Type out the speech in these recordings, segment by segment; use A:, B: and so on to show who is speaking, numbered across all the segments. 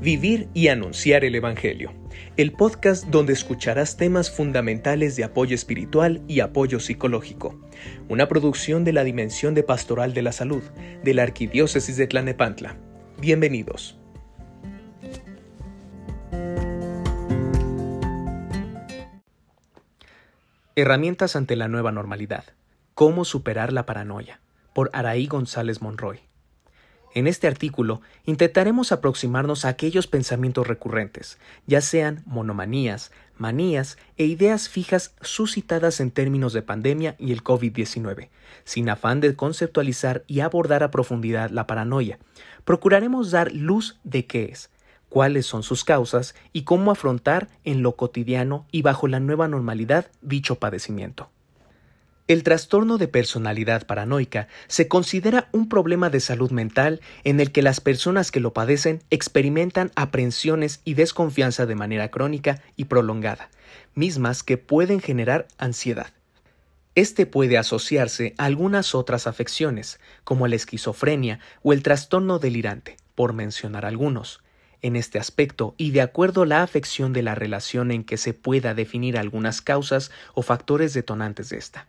A: Vivir y Anunciar el Evangelio, el podcast donde escucharás temas fundamentales de apoyo espiritual y apoyo psicológico, una producción de la Dimensión de Pastoral de la Salud de la Arquidiócesis de Tlanepantla. Bienvenidos. Herramientas ante la nueva normalidad. Cómo superar la paranoia. Por Araí González Monroy. En este artículo intentaremos aproximarnos a aquellos pensamientos recurrentes, ya sean monomanías, manías e ideas fijas suscitadas en términos de pandemia y el COVID-19, sin afán de conceptualizar y abordar a profundidad la paranoia. Procuraremos dar luz de qué es, cuáles son sus causas y cómo afrontar en lo cotidiano y bajo la nueva normalidad dicho padecimiento. El trastorno de personalidad paranoica se considera un problema de salud mental en el que las personas que lo padecen experimentan aprensiones y desconfianza de manera crónica y prolongada, mismas que pueden generar ansiedad. Este puede asociarse a algunas otras afecciones, como la esquizofrenia o el trastorno delirante, por mencionar algunos. En este aspecto, y de acuerdo a la afección de la relación en que se pueda definir algunas causas o factores detonantes de esta.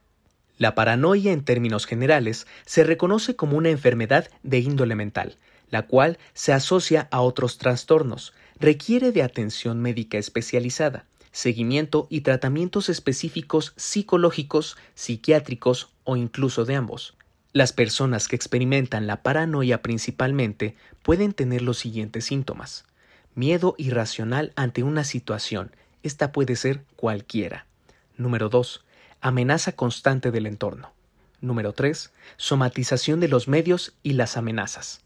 A: La paranoia en términos generales se reconoce como una enfermedad de índole mental, la cual se asocia a otros trastornos, requiere de atención médica especializada, seguimiento y tratamientos específicos psicológicos, psiquiátricos o incluso de ambos. Las personas que experimentan la paranoia principalmente pueden tener los siguientes síntomas. Miedo irracional ante una situación. Esta puede ser cualquiera. Número 2 amenaza constante del entorno. Número 3. Somatización de los medios y las amenazas.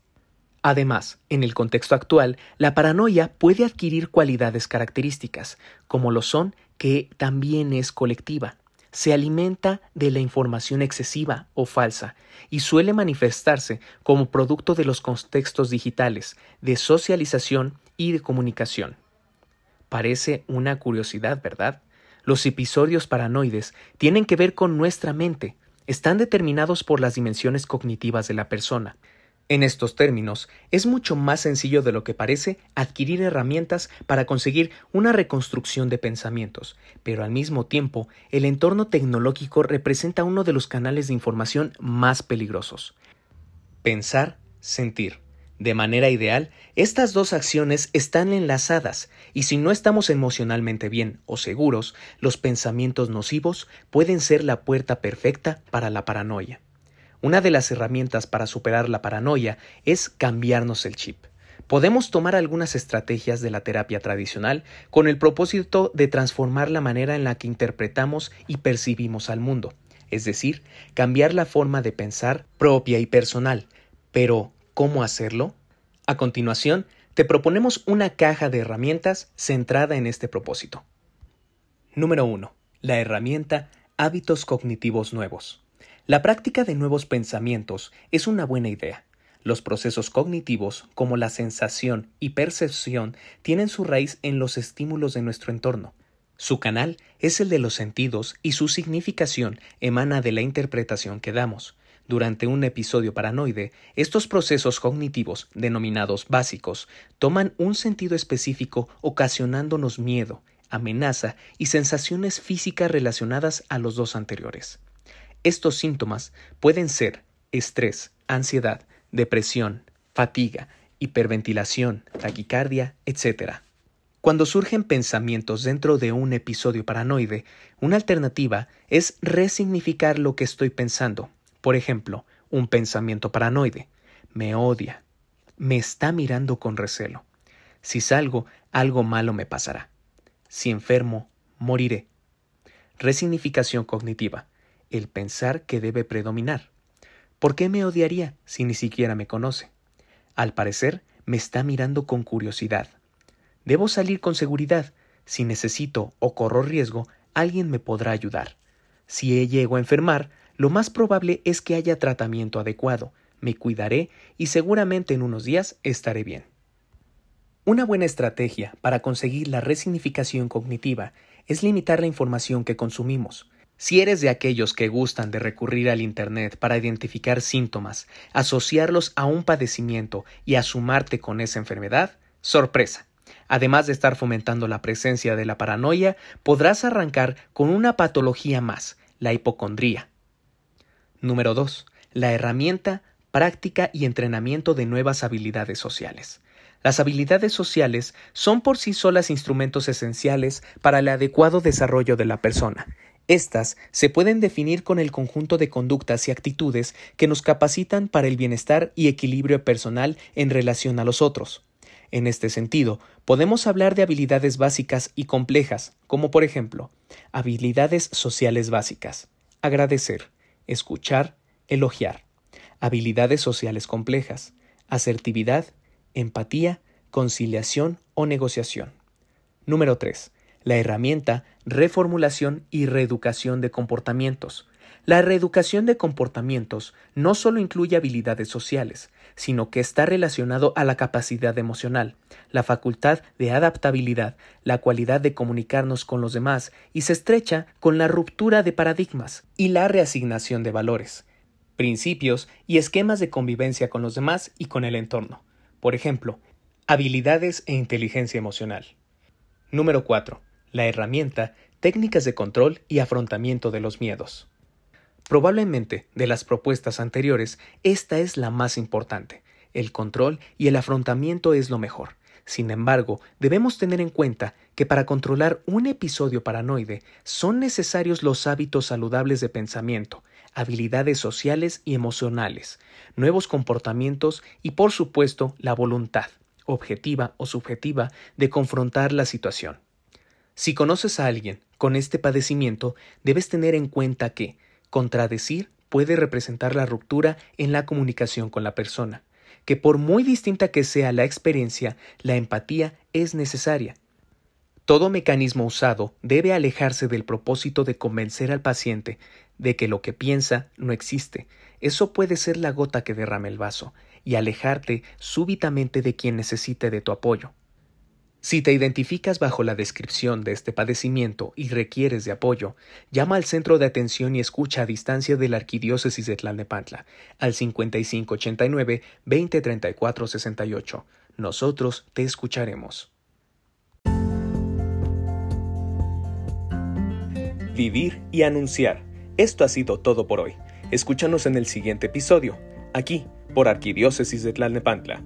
A: Además, en el contexto actual, la paranoia puede adquirir cualidades características, como lo son que también es colectiva, se alimenta de la información excesiva o falsa y suele manifestarse como producto de los contextos digitales, de socialización y de comunicación. Parece una curiosidad, ¿verdad? Los episodios paranoides tienen que ver con nuestra mente, están determinados por las dimensiones cognitivas de la persona. En estos términos, es mucho más sencillo de lo que parece adquirir herramientas para conseguir una reconstrucción de pensamientos, pero al mismo tiempo, el entorno tecnológico representa uno de los canales de información más peligrosos. Pensar, sentir. De manera ideal, estas dos acciones están enlazadas y si no estamos emocionalmente bien o seguros, los pensamientos nocivos pueden ser la puerta perfecta para la paranoia. Una de las herramientas para superar la paranoia es cambiarnos el chip. Podemos tomar algunas estrategias de la terapia tradicional con el propósito de transformar la manera en la que interpretamos y percibimos al mundo, es decir, cambiar la forma de pensar propia y personal. Pero, ¿Cómo hacerlo? A continuación, te proponemos una caja de herramientas centrada en este propósito. Número 1. La herramienta Hábitos cognitivos nuevos. La práctica de nuevos pensamientos es una buena idea. Los procesos cognitivos, como la sensación y percepción, tienen su raíz en los estímulos de nuestro entorno. Su canal es el de los sentidos y su significación emana de la interpretación que damos. Durante un episodio paranoide, estos procesos cognitivos, denominados básicos, toman un sentido específico ocasionándonos miedo, amenaza y sensaciones físicas relacionadas a los dos anteriores. Estos síntomas pueden ser estrés, ansiedad, depresión, fatiga, hiperventilación, taquicardia, etc. Cuando surgen pensamientos dentro de un episodio paranoide, una alternativa es resignificar lo que estoy pensando, por ejemplo, un pensamiento paranoide. Me odia. Me está mirando con recelo. Si salgo, algo malo me pasará. Si enfermo, moriré. Resignificación cognitiva. El pensar que debe predominar. ¿Por qué me odiaría si ni siquiera me conoce? Al parecer, me está mirando con curiosidad. Debo salir con seguridad. Si necesito o corro riesgo, alguien me podrá ayudar. Si llego a enfermar, lo más probable es que haya tratamiento adecuado, me cuidaré y seguramente en unos días estaré bien. Una buena estrategia para conseguir la resignificación cognitiva es limitar la información que consumimos. Si eres de aquellos que gustan de recurrir al Internet para identificar síntomas, asociarlos a un padecimiento y asumarte con esa enfermedad, Sorpresa. Además de estar fomentando la presencia de la paranoia, podrás arrancar con una patología más, la hipocondría. Número 2. La herramienta, práctica y entrenamiento de nuevas habilidades sociales. Las habilidades sociales son por sí solas instrumentos esenciales para el adecuado desarrollo de la persona. Estas se pueden definir con el conjunto de conductas y actitudes que nos capacitan para el bienestar y equilibrio personal en relación a los otros. En este sentido, podemos hablar de habilidades básicas y complejas, como por ejemplo, habilidades sociales básicas, agradecer, escuchar, elogiar, habilidades sociales complejas, asertividad, empatía, conciliación o negociación. Número 3. La herramienta reformulación y reeducación de comportamientos. La reeducación de comportamientos no solo incluye habilidades sociales, sino que está relacionado a la capacidad emocional, la facultad de adaptabilidad, la cualidad de comunicarnos con los demás y se estrecha con la ruptura de paradigmas y la reasignación de valores, principios y esquemas de convivencia con los demás y con el entorno. Por ejemplo, habilidades e inteligencia emocional. Número 4. La herramienta, técnicas de control y afrontamiento de los miedos. Probablemente, de las propuestas anteriores, esta es la más importante. El control y el afrontamiento es lo mejor. Sin embargo, debemos tener en cuenta que para controlar un episodio paranoide son necesarios los hábitos saludables de pensamiento, habilidades sociales y emocionales, nuevos comportamientos y por supuesto la voluntad, objetiva o subjetiva, de confrontar la situación. Si conoces a alguien con este padecimiento, debes tener en cuenta que contradecir puede representar la ruptura en la comunicación con la persona, que por muy distinta que sea la experiencia, la empatía es necesaria todo mecanismo usado debe alejarse del propósito de convencer al paciente de que lo que piensa no existe. Eso puede ser la gota que derrame el vaso y alejarte súbitamente de quien necesite de tu apoyo. Si te identificas bajo la descripción de este padecimiento y requieres de apoyo, llama al Centro de Atención y Escucha a Distancia de la Arquidiócesis de Tlalnepantla al 5589 2034 68. Nosotros te escucharemos. vivir y anunciar. Esto ha sido todo por hoy. Escúchanos en el siguiente episodio, aquí, por Arquidiócesis de Tlalnepantla.